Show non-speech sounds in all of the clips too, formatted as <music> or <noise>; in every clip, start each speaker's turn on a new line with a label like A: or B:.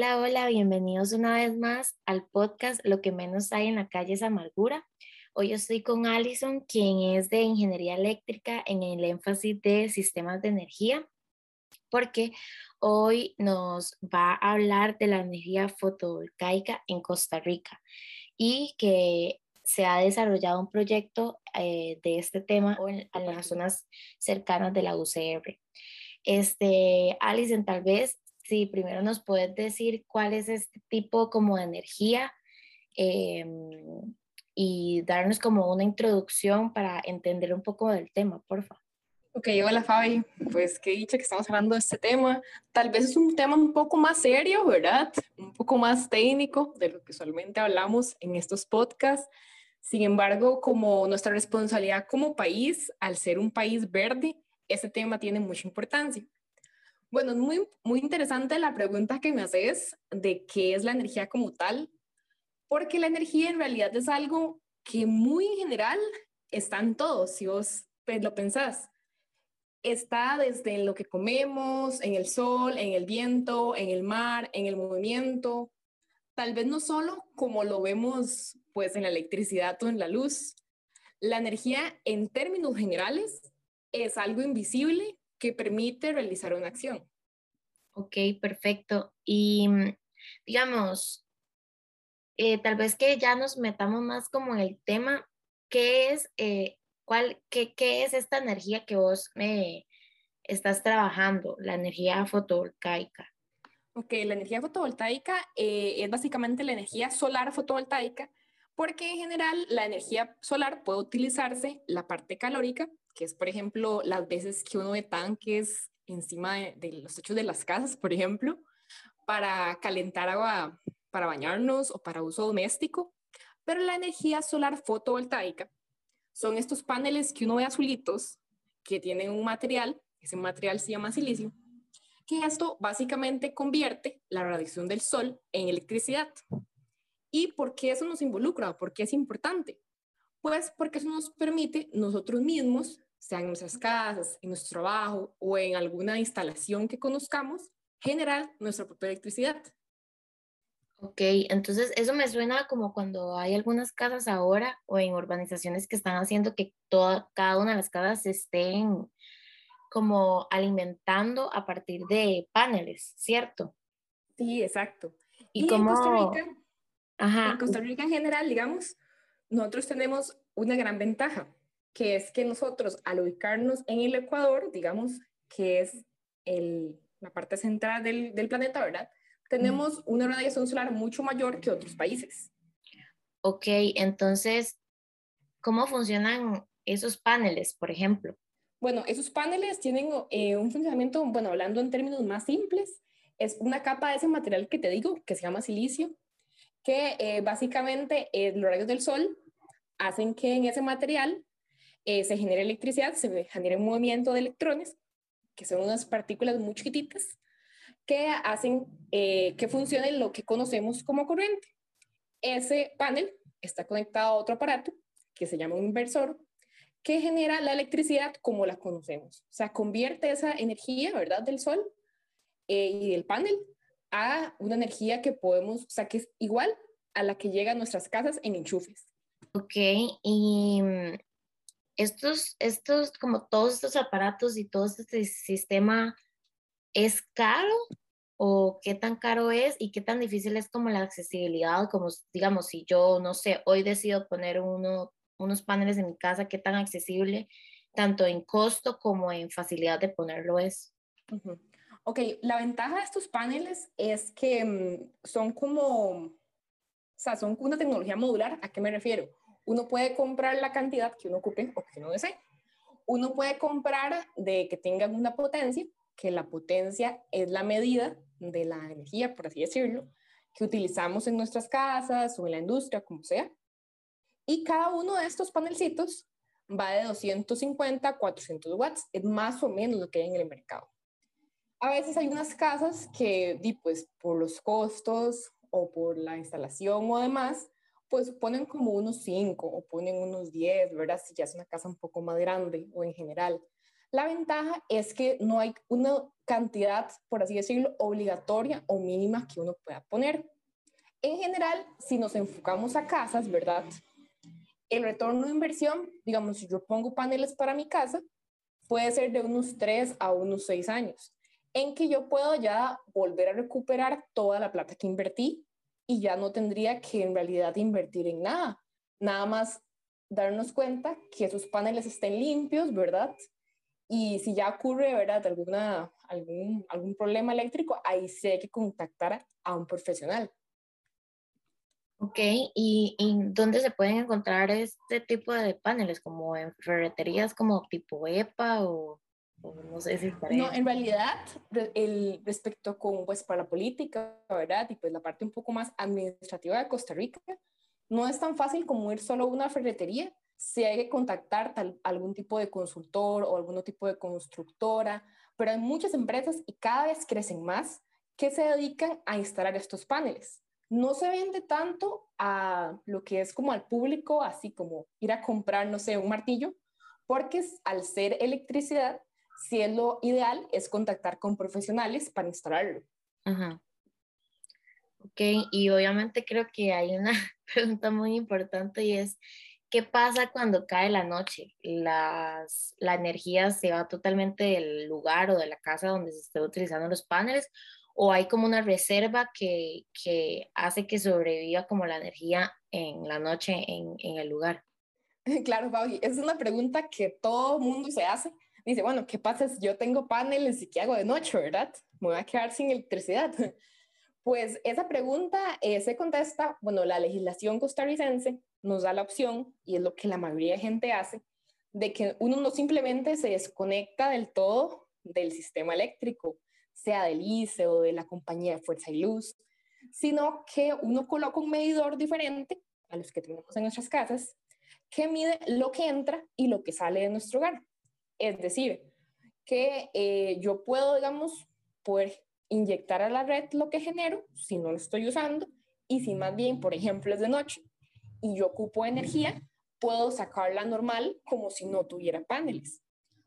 A: Hola, hola, bienvenidos una vez más al podcast Lo que menos hay en la calle es amargura. Hoy estoy con Alison, quien es de Ingeniería Eléctrica en el énfasis de sistemas de energía, porque hoy nos va a hablar de la energía fotovoltaica en Costa Rica y que se ha desarrollado un proyecto eh, de este tema en, en, las zonas cercanas de la UCR. Este, Alison, tal vez si primero nos puedes decir cuál es este tipo como de energía em, y darnos como una introducción para entender un poco del tema, por favor.
B: Ok, hola Fabi, pues qué dicha que estamos hablando de este tema. Tal vez es un tema un poco más serio, ¿verdad? Un poco más técnico de lo que usualmente hablamos en estos podcasts. Sin embargo, como nuestra responsabilidad como país, al ser un país verde, este tema tiene mucha importancia. Bueno, es muy, muy interesante la pregunta que me haces de qué es la energía como tal, porque la energía en realidad es algo que muy en general está en todo, si vos lo pensás. Está desde lo que comemos, en el sol, en el viento, en el mar, en el movimiento. Tal vez no solo como lo vemos pues en la electricidad o en la luz. La energía en términos generales es algo invisible que permite realizar una acción.
A: Ok, perfecto. Y mm, digamos, eh, tal vez que ya nos metamos más como en el tema, ¿qué es, eh, cuál, qué, qué, es esta energía que vos me estás trabajando, la energía fotovoltaica?
B: Ok, la energía fotovoltaica eh, es básicamente la energía solar fotovoltaica, porque en general la energía solar puede utilizarse la parte calórica que es, por ejemplo, las veces que uno ve tanques encima de, los techos de las casas, por ejemplo, para calentar agua para bañarnos o para uso doméstico. Pero la energía solar fotovoltaica son estos paneles que uno ve azulitos, que tienen un material, ese material se llama silicio, que esto básicamente convierte la radiación del sol en electricidad. ¿Y por qué eso nos involucra? ¿Por qué es importante? Pues porque eso nos permite nosotros mismos, sea en nuestras casas, en nuestro trabajo o en alguna instalación que conozcamos, generar nuestra propia electricidad.
A: Ok, entonces eso me suena como cuando hay algunas casas ahora o en urbanizaciones que están haciendo que toda, cada una de las casas estén como alimentando a partir de paneles, ¿cierto?
B: Sí, exacto. Y, como... en Costa Rica, Ajá. en Costa Rica en general, digamos, nosotros tenemos una gran ventaja, que es que nosotros al ubicarnos en el Ecuador, digamos que es el, la parte central del, del planeta, ¿verdad? Tenemos una radiación solar mucho mayor que otros países.
A: Ok, entonces, ¿cómo funcionan esos paneles, por ejemplo?
B: Bueno, esos paneles tienen eh, un funcionamiento, bueno, hablando en términos más simples, es una capa de ese material que te digo, que se llama silicio, que eh, básicamente eh, los rayos del sol hacen que en ese material eh, se genere electricidad, se genere un movimiento de electrones, que son unas partículas muy chiquititas, que hacen que funcione lo que conocemos como corriente. Ese panel está conectado a otro aparato que se llama un inversor, que genera la electricidad como la conocemos. O sea, convierte esa energía, ¿verdad?, del sol y del panel a una energía que podemos, o sea, que es igual a la que llega a nuestras casas en enchufes.
A: Ok, y mm, estos, estos, como todos estos aparatos y todo este sistema, ¿es caro? ¿O qué tan caro es y qué tan difícil es como la accesibilidad? Como, digamos, si yo, no sé, hoy decido poner uno, unos paneles en mi casa, ¿qué tan accesible, tanto en costo como en facilidad de ponerlo es?
B: Ok, la ventaja de estos paneles es que mm, son como, o sea, son una tecnología modular. ¿A qué me refiero? Uno puede comprar la cantidad que uno ocupe o que uno desee. Uno puede comprar de que tengan una potencia, que la potencia es la medida de la energía, por así decirlo, que utilizamos en nuestras casas o en la industria, como sea. Y cada uno de estos panelcitos va de 250 a 400 watts. Es más o menos lo que hay en el mercado. A veces hay unas casas que, pues, por los costos o por la instalación o demás, pues ponen como unos 5 o ponen unos 10, ¿verdad? Si ya es una casa un poco más grande o en general. La ventaja es que no hay una cantidad, por así decirlo, obligatoria o mínima que uno pueda poner. En general, si nos enfocamos a casas, ¿verdad? El retorno de inversión, digamos, si yo pongo paneles para mi casa, puede ser de unos 3 a unos 6 años, en que yo puedo ya volver a recuperar toda la plata que invertí y ya no tendría que en realidad invertir en nada. Nada más darnos cuenta que esos paneles estén limpios, ¿verdad? Y si ya ocurre, ¿verdad? Alguna, algún, algún problema eléctrico, ahí sí hay que contactar a un profesional.
A: Ok, ¿Y, dónde se pueden encontrar este tipo de paneles? ¿Como en ferreterías como tipo EPA o, no sé si
B: No, en realidad, el, respecto con, pues, para la política, ¿verdad? Y pues la parte un poco más administrativa de Costa Rica, no es tan fácil como ir solo a una ferretería, si hay que contactar tal, algún tipo de consultor o algún tipo de constructora, pero hay muchas empresas y cada vez crecen más que se dedican a instalar estos paneles. No se vende tanto a lo que es como al público, así como ir a comprar, no sé, un martillo, porque al ser electricidad, si es lo ideal, es contactar con profesionales para instalarlo. Ajá.
A: Ok, y obviamente creo que hay una <laughs> pregunta muy importante y es, ¿Qué pasa cuando cae la noche? Las, la energía se va totalmente del lugar o de la casa donde se estén utilizando los paneles o hay como una reserva que, que hace que sobreviva como la energía en la noche en, en el lugar. <laughs>
B: Claro, Fabi, es una pregunta que todo mundo se hace. Dice, bueno, ¿qué pasa si yo tengo paneles y qué hago de noche, verdad? Me voy a quedar sin electricidad. <laughs> Pues esa pregunta eh, se contesta, bueno, la legislación costarricense nos da la opción, y es lo que la mayoría de gente hace, de que uno no simplemente se desconecta del todo del sistema eléctrico, sea del ICE o de la compañía de fuerza y luz, sino que uno coloca un medidor diferente a los que tenemos en nuestras casas, que mide lo que entra y lo que sale de nuestro hogar. Es decir, que eh, yo puedo, digamos, poder inyectar a la red lo que genero si no lo estoy usando y si más bien, por ejemplo, es de noche y yo ocupo energía, puedo sacarla normal como si no tuviera paneles.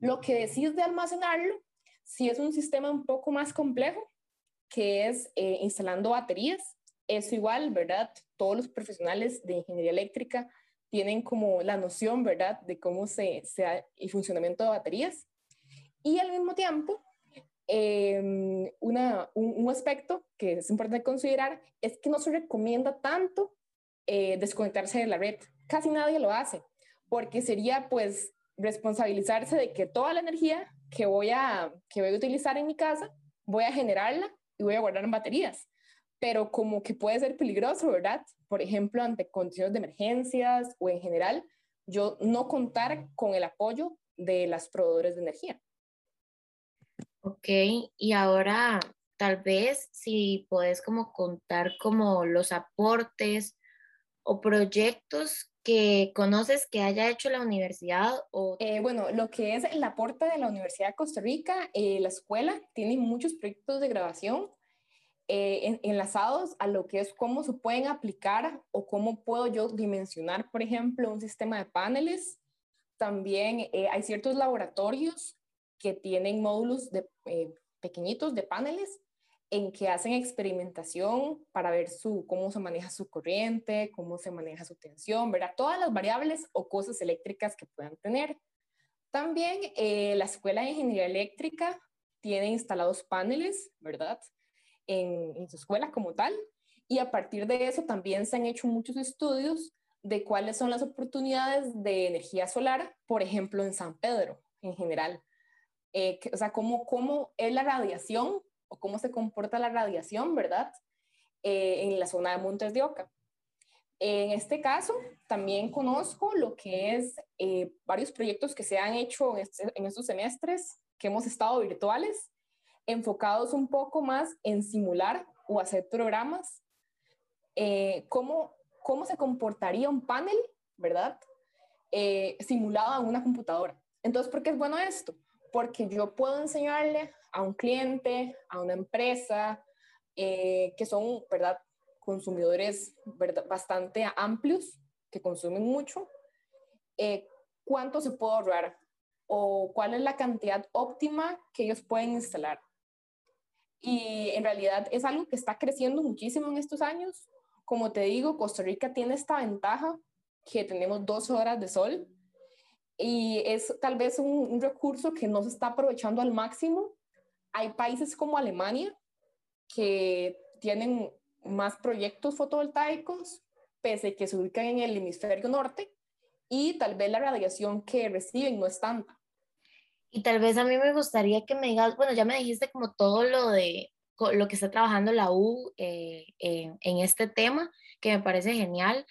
B: Lo que decís de almacenarlo, si es un sistema un poco más complejo, que es eh, instalando baterías, es igual, ¿verdad? Todos los profesionales de ingeniería eléctrica tienen como la noción, ¿verdad?, de cómo se, se da el funcionamiento de baterías. Y al mismo tiempo, Em, una, un, aspecto que es importante considerar es que no se recomienda tanto eh, desconectarse de la red. Casi nadie lo hace, porque sería pues responsabilizarse de que toda la energía que voy a, que voy a utilizar en mi casa, voy a generarla y voy a guardar en baterías. Pero como que puede ser peligroso, ¿verdad? Por ejemplo, ante condiciones de emergencias o en general, yo no contar con el apoyo de las proveedores de energía.
A: Ok, y ahora tal vez si puedes como contar como los aportes o proyectos que conoces que haya hecho la universidad o...
B: Eh, bueno, lo que es el aporte de la Universidad de Costa Rica, eh, la escuela tiene muchos proyectos de grabación eh, enlazados a lo que es cómo se pueden aplicar o cómo puedo yo dimensionar, por ejemplo, un sistema de paneles. También hay ciertos laboratorios que tienen módulos de, eh, pequeñitos de paneles en que hacen experimentación para ver su, cómo se maneja su corriente, cómo se maneja su tensión, ¿verdad? Todas las variables o cosas eléctricas que puedan tener. También eh, la Escuela de Ingeniería Eléctrica tiene instalados paneles, ¿verdad? En, en su escuela como tal. Y a partir de eso también se han hecho muchos estudios de cuáles son las oportunidades de energía solar, por ejemplo, en San Pedro en general. Eh, o sea, cómo, cómo es la radiación o cómo se comporta la radiación, ¿verdad? Eh, en la zona de Montes de Oca. En este caso, también conozco lo que es eh, varios proyectos que se han hecho en, este, en, estos semestres, que hemos estado virtuales, enfocados un poco más en simular o hacer programas, cómo, cómo se comportaría un panel, ¿verdad? simulado en una computadora. Entonces, ¿por qué es bueno esto? porque yo puedo enseñarle a un cliente, a una empresa, eh, que son, ¿verdad? Consumidores bastante amplios, que consumen mucho, eh, cuánto se puede ahorrar o cuál es la cantidad óptima que ellos pueden instalar. Y en realidad es algo que está creciendo muchísimo en estos años. Como te digo, Costa Rica tiene esta ventaja que tenemos dos horas de sol y es tal vez un, recurso que no se está aprovechando al máximo. Hay países como Alemania que tienen más proyectos fotovoltaicos, pese a que se ubican en el hemisferio norte, y tal vez la radiación que reciben no es tanta.
A: Y tal vez a mí me gustaría que me digas, bueno, ya me dijiste como todo lo de lo que está trabajando la U eh, en, en, este tema, que me parece genial,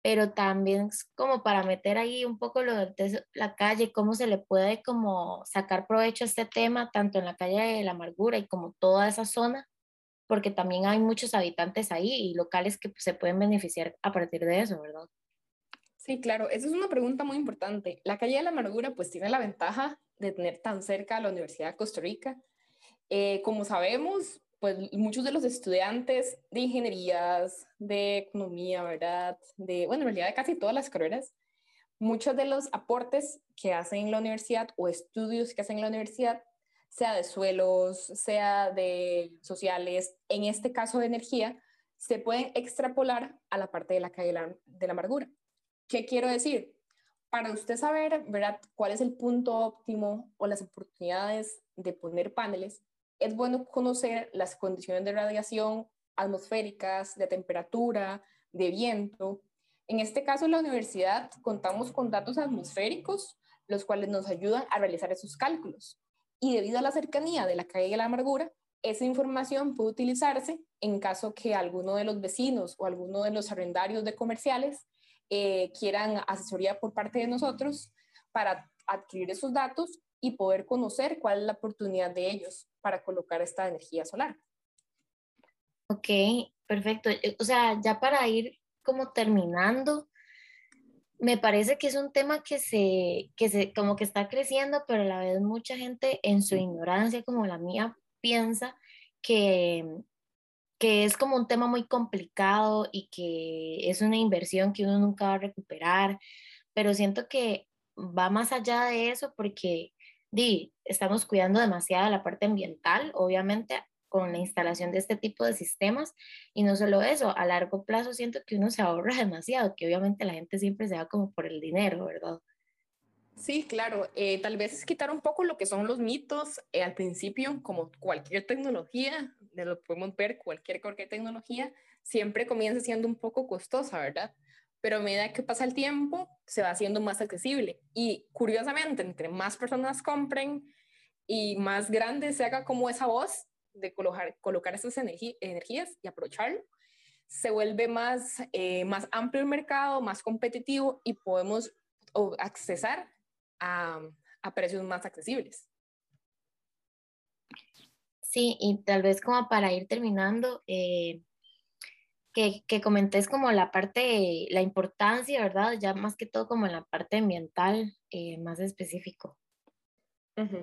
A: pero también como para meter ahí un poco lo de la calle, cómo se le puede como sacar provecho a este tema, tanto en la calle de la amargura y como toda esa zona, porque también hay muchos habitantes ahí y locales que se pueden beneficiar a partir de eso, ¿verdad?
B: Sí, claro, esa es una pregunta muy importante. La calle de la amargura pues tiene la ventaja de tener tan cerca a la Universidad de Costa Rica. Eh, como sabemos, pues muchos de los estudiantes de ingenierías, de economía, ¿verdad? De, bueno, en realidad de casi todas las carreras, muchos de los aportes que hacen en la universidad o estudios que hacen en la universidad, sea de suelos, sea de sociales, en este caso de energía, se pueden extrapolar a la parte de la calle de la amargura. ¿Qué quiero decir? Para usted saber, cuál es el punto óptimo o las oportunidades de poner paneles, es bueno conocer las condiciones de radiación atmosféricas, de temperatura, de viento. En este caso, la universidad contamos con datos atmosféricos, los cuales nos ayudan a realizar esos cálculos. Y debido a la cercanía de la calle de la amargura, esa información puede utilizarse en caso que alguno de los vecinos o alguno de los arrendarios de comerciales eh, quieran asesoría por parte de nosotros para adquirir esos datos y poder conocer cuál es la oportunidad de ellos para colocar esta energía solar.
A: Ok, perfecto. Eh, o sea, ya para ir como terminando, me parece que es un tema que se, que se, como que está creciendo, pero a la vez mucha gente en su ignorancia, como la mía, piensa que, que es como un tema muy complicado y que es una inversión que uno nunca va a recuperar, pero siento que va más allá de eso porque di, estamos cuidando demasiado la parte ambiental, obviamente, con la instalación de este tipo de sistemas. Y no solo eso, a largo plazo siento que uno se ahorra <laughs> demasiado, que obviamente la gente siempre se va como por el dinero, ¿verdad?
B: Sí, claro. Eh, tal vez es quitar un poco lo que son los mitos eh, al principio, como cualquier tecnología, lo podemos ver, cualquier, cualquier tecnología, siempre comienza siendo un poco costosa, ¿verdad? pero a medida que pasa el tiempo se va haciendo más accesible. Y curiosamente, entre más personas compren y más grande se haga como esa voz de colocar, colocar esas energías y aprovecharlo, se vuelve más, eh, más amplio el mercado, más competitivo y podemos accesar a, a precios más accesibles.
A: Sí, y tal vez como para ir terminando, eh, que, que comentés como la parte, la importancia, ¿verdad? Ya más que todo como en la parte ambiental, eh, más específico.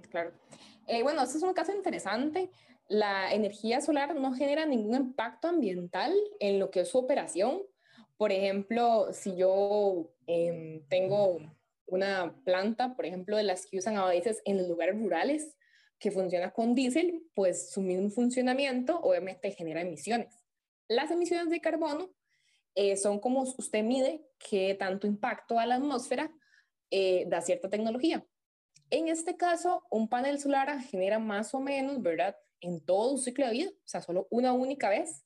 B: claro. Eh, bueno, este es un caso interesante. La energía solar no genera ningún impacto ambiental en lo que es su operación. Por ejemplo, si yo em, tengo una planta, por ejemplo, de las que usan a veces en lugares rurales, que funciona con diésel, pues su mismo funcionamiento obviamente genera emisiones. Las emisiones de carbono eh, son como usted mide qué tanto impacto a la atmósfera eh, da cierta tecnología. En este caso, un panel solar genera más o menos, ¿verdad? En todo un ciclo de vida, o sea, solo una única vez,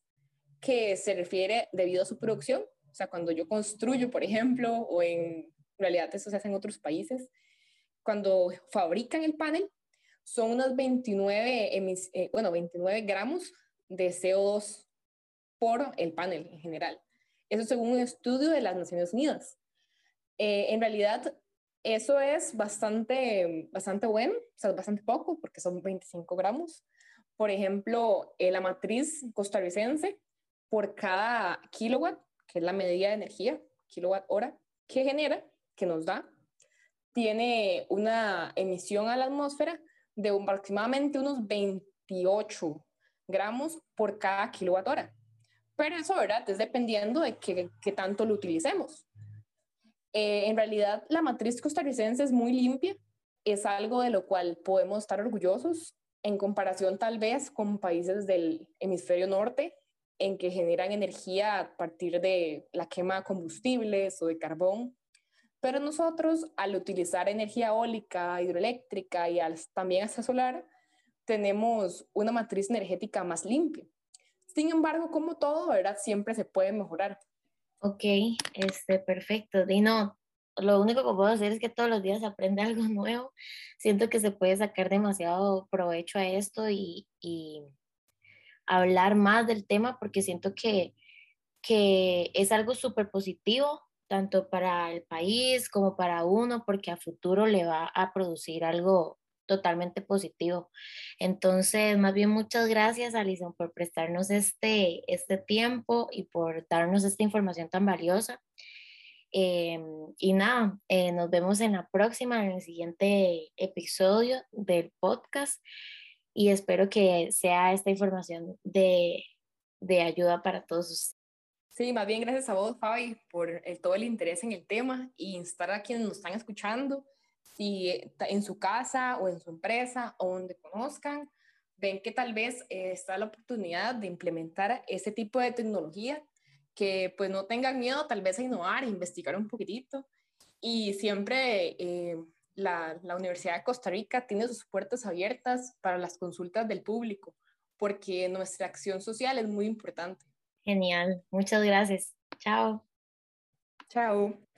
B: que se refiere debido a su producción. O sea, cuando yo construyo, por ejemplo, o en realidad eso se hace en otros países, cuando fabrican el panel, son unos 29, eh, bueno, 29 gramos de CO2 por el panel en general. Eso según un estudio de las Naciones Unidas. Eh, en realidad, eso es bastante, bastante bueno, o sea, bastante poco, porque son 25 gramos. Por ejemplo, eh, la matriz costarricense, por cada kilowatt, que es la medida de energía, kilowatt hora, que genera, que nos da, tiene una emisión a la atmósfera de aproximadamente unos 28 gramos por cada kilowatt hora. Pero eso, ¿verdad? Es dependiendo de qué, tanto lo utilicemos. Eh, en realidad, la matriz costarricense es muy limpia es algo de lo cual podemos estar orgullosos en comparación tal vez con países del hemisferio norte, en que generan energía a partir de la quema de combustibles o de carbón. Pero nosotros, al utilizar energía eólica, hidroeléctrica y también hasta solar, tenemos una matriz energética más limpia. Sin embargo, como todo, ¿verdad? Siempre se puede mejorar.
A: Ok, este, perfecto. Dino, lo único que puedo hacer es que todos los días aprende <laughs> algo nuevo. Siento que se puede sacar demasiado provecho a esto y, y hablar más del tema porque siento que, que es algo súper positivo, tanto para el país como para uno, porque a futuro le va a producir algo totalmente positivo. Entonces, más bien muchas gracias, Alison, por prestarnos este, este tiempo y por darnos esta información tan valiosa. Em, y nada, eh, nos vemos en la próxima, en el siguiente episodio del podcast y espero que sea esta información de, de ayuda para todos ustedes.
B: Sí, más bien gracias a vos, Fabi, por el, todo el interés en el tema y instar a quienes nos están escuchando, si en su casa o en su empresa o donde conozcan, ven que tal vez eh, está la oportunidad de implementar ese tipo de tecnología que pues no tengan miedo tal vez a innovar, a investigar un poquitito. Y siempre eh, la, la Universidad de Costa Rica tiene sus puertas abiertas para las consultas del público, porque nuestra acción social es muy importante.
A: Genial, muchas gracias. Chao.
B: Chao.